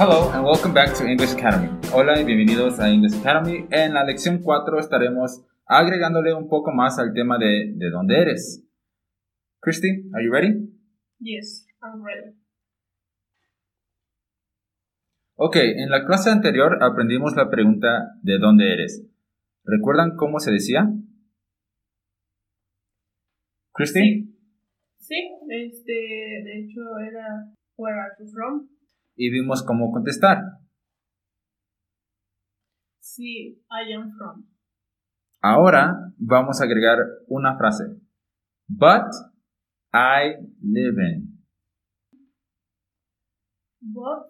Hello and welcome back to English Academy. Hola y bienvenidos a English Academy. En la lección 4 estaremos agregándole un poco más al tema de de dónde eres. Christy, are you ready? Yes, I'm ready. Ok, en la clase anterior aprendimos la pregunta ¿de dónde eres? ¿Recuerdan cómo se decía? Christy? Sí, este, de hecho era Where are you from? Y vimos cómo contestar. Sí, I am from. Ahora vamos a agregar una frase. But I live in. But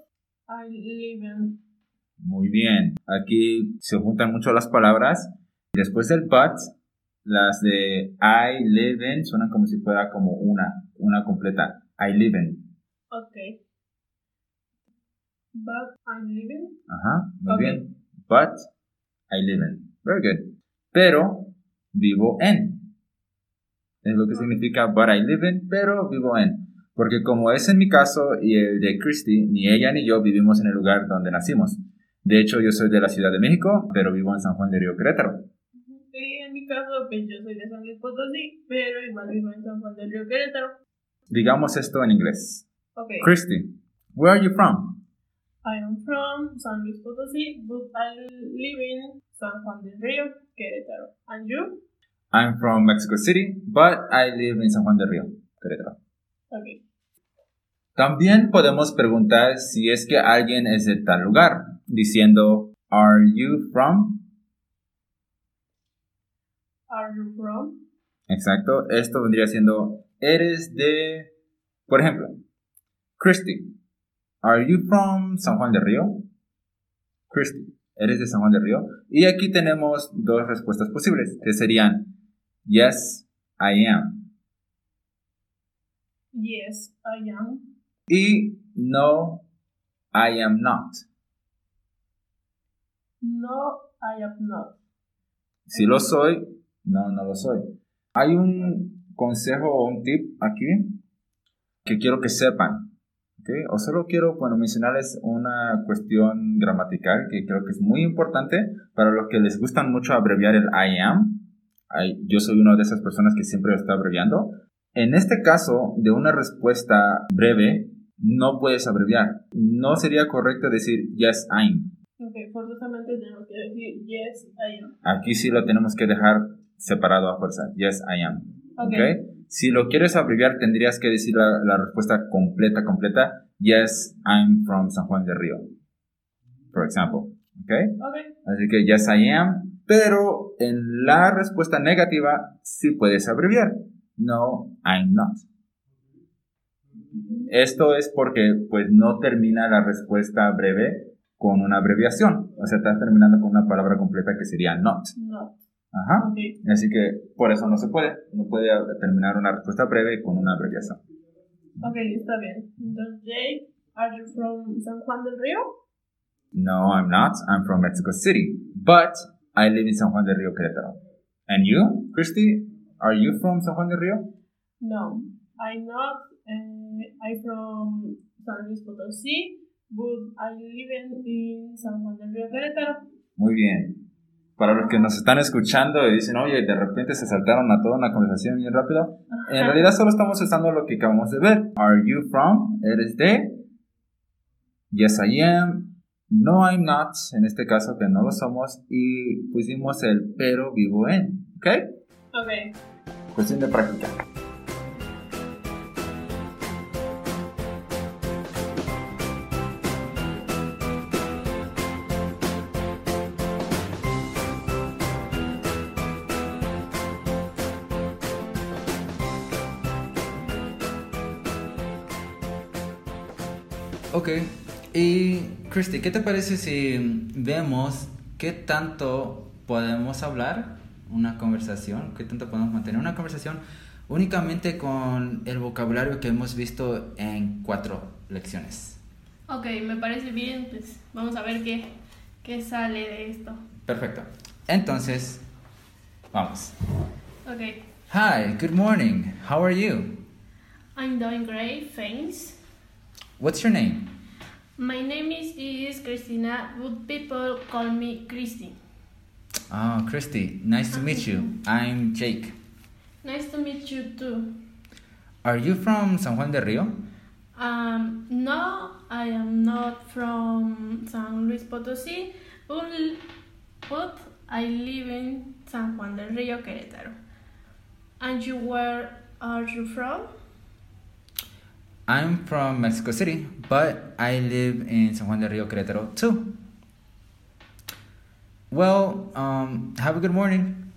I live in. Muy bien. Aquí se juntan mucho las palabras. Después del but, las de I live in suenan como si fuera como una, una completa. I live in. Okay. But I live in. Ajá, muy Ok. bien. But I live in. Very good. Pero vivo en. Es lo que significa but I live in, pero vivo en. Porque como es en mi caso y el de Christy, ni ella ni yo vivimos en el lugar donde nacimos. De hecho, yo soy de la Ciudad de México, pero vivo en San Juan de Río Querétaro. Y en mi caso, pues yo soy de San Luis Potosí, pero igual vivo en San Juan del Río Querétaro. Digamos esto en inglés. Okay. Christy, where are you from? I am from San Luis Potosí, but I live in San Juan del Río Querétaro. And you? I'm from Mexico City, but I live in San Juan de Río Querétaro. Okay. También podemos preguntar si es que alguien es de tal lugar, diciendo, Are you from? Are you from? Exacto, esto vendría siendo, ¿eres de, por ejemplo, Christy, Are you from San Juan de Río? Christy, ¿eres de San Juan de Río? Y aquí tenemos dos respuestas posibles, que serían, Yes, I am. Yes, I am. Y No, I am not. No, I am not. Si lo soy, no, no lo soy. Hay un consejo o un tip aquí que quiero que sepan. ¿Ok? O solo quiero bueno, mencionarles una cuestión gramatical que creo que es muy importante para los que les gustan mucho abreviar el I am. Ay, Yo soy una de esas personas que siempre lo está abreviando. En este caso, de una respuesta breve, no puedes abreviar. No sería correcto decir yes, I'm. Ok, forzosamente tenemos que decir yes, I am. Aquí sí lo tenemos que dejar separado a fuerza. Yes, I am. Ok. ¿Ok? Si lo quieres abreviar, tendrías que decir la, la respuesta completa, completa. Yes, I'm from San Juan del Río. Por ejemplo. ¿Ok? Ok, Así que yes, I am. Pero en la respuesta negativa, sí puedes abreviar. No, I'm not. Esto es porque pues no termina la respuesta breve con una abreviación. O sea, estás terminando con una palabra completa que sería not. no. Ajá. Ok, Así que por eso no se puede. No puede terminar una respuesta breve con una abreviación. ok, está bien. Entonces, Jake, are you from San Juan del Río? No, I'm not. I'm from Mexico City. But I live in San Juan del Río, Querétaro. And you, Christy, are you from San Juan del Río? No, I'm not. Uh, I'm from San Luis Potosí, but I live in, in San Juan del Río Querétaro. Muy bien. Para los que nos están escuchando y dicen, oye, de repente se saltaron a toda una conversación bien rápido, en realidad solo estamos usando lo que acabamos de ver. Are you from? ¿Eres de? Yes, I am. No, I'm not. En este caso que no lo somos. Y pusimos el pero vivo en. ¿Ok? Ok, Cuestión de práctica. Ok, y Christy, ¿qué te parece si vemos qué tanto podemos hablar una conversación, qué tanto podemos mantener una conversación únicamente con el vocabulario que hemos visto en cuatro lecciones? ok, me parece bien. Pues vamos a ver qué, qué sale de esto. Perfecto. Entonces, vamos. Ok, Hi, good morning. How are you? I'm doing great, thanks. What's your name? My name is, is Christina, but people call me Christy. Oh, Christy, nice to meet you. I'm Jake. Nice to meet you too. Are you from San Juan del Rio? Um, no, I am not from San Luis Potosí, but, but I live in San Juan del Rio, Querétaro. And you, where are you from? I'm from Mexico City, but I live in San Juan del Rio, Querétaro too. Well, um, have a good morning.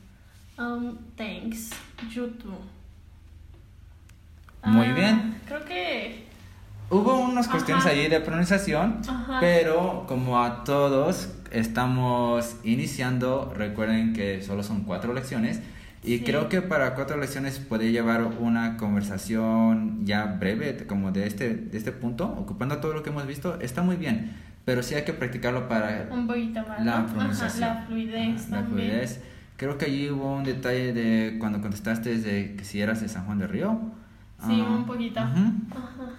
Um, thanks. You too. Muy Ah, bien. Creo que. Hubo unas cuestiones Ajá. allí de pronunciación, Ajá. pero como a todos estamos iniciando, recuerden que solo son cuatro lecciones y Sí. creo que para cuatro lecciones puede llevar una conversación ya breve, como de este, de este punto, ocupando todo lo que hemos visto, está muy bien, pero sí hay que practicarlo para Un poquito más. la ¿no? Ajá, la fluidez La también. fluidez. Creo que allí hubo un detalle de cuando contestaste de que si eras de San Juan del Río. Sí, Ah, un poquito. ujú. Ajá.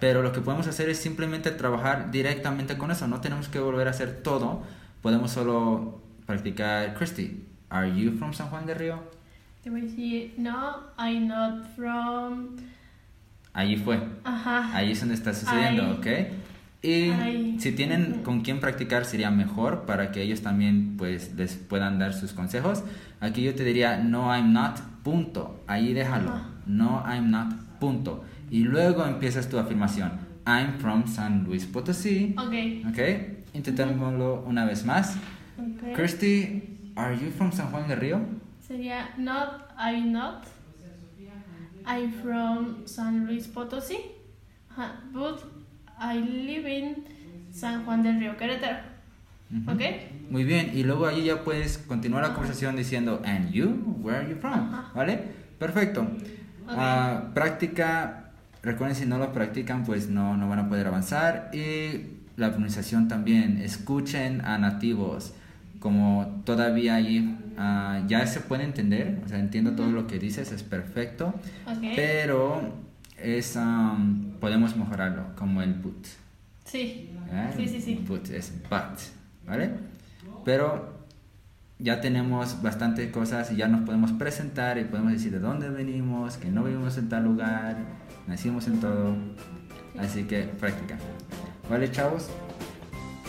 Pero lo que podemos hacer es simplemente trabajar directamente con eso. No tenemos que volver a hacer todo. Podemos solo practicar. Christy, are you from San Juan del Río? Te voy a decir, no, I'm not from. Allí fue. Ajá. Ahí es donde está sucediendo, Ahí. ¿ok? Y si tienen con quién practicar sería mejor para que ellos también pues les puedan dar sus consejos. Aquí yo te diría no I'm not, punto. Ahí déjalo. No I'm not, punto. Y luego empiezas tu afirmación. I'm from San Luis Potosí. Ok. ¿Ok? Intentémoslo una vez más. ok. Christy, are you from San Juan del Río? Sería not, I'm not. I'm from San Luis Potosí. Ajá, But I live in San Juan del Río, Querétaro. ¿Ok? Muy bien, y luego allí ya puedes continuar la conversación diciendo, and you, where are you from? Ajá. ¿Vale? Perfecto. Ah, práctica, recuerden si no lo practican, pues no, no van a poder avanzar. Y la pronunciación también, escuchen a nativos. Como todavía allí ah, ya se puede entender, o sea, entiendo todo lo que dices, es perfecto. Pero es, am, podemos mejorarlo, como el but. Sí. ¿eh? Sí, sí, sí. But es but, ¿vale? Pero ya tenemos bastantes cosas y ya nos podemos presentar y podemos decir de dónde venimos, que no vivimos en tal lugar, nacimos en todo. Así que práctica. ¿Vale, chavos?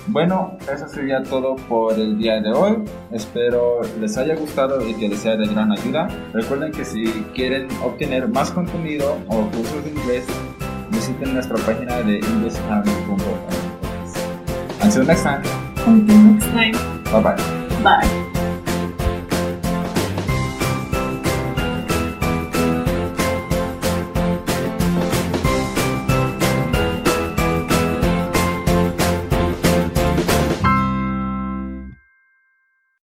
Bueno, eso sería todo por el día de hoy. Espero les haya gustado y que les sea de gran ayuda. Recuerden que si quieren obtener más contenido o cursos de inglés, visiten nuestra página de englishacademy.com. Until next time, Until next time. bye bye. Bye.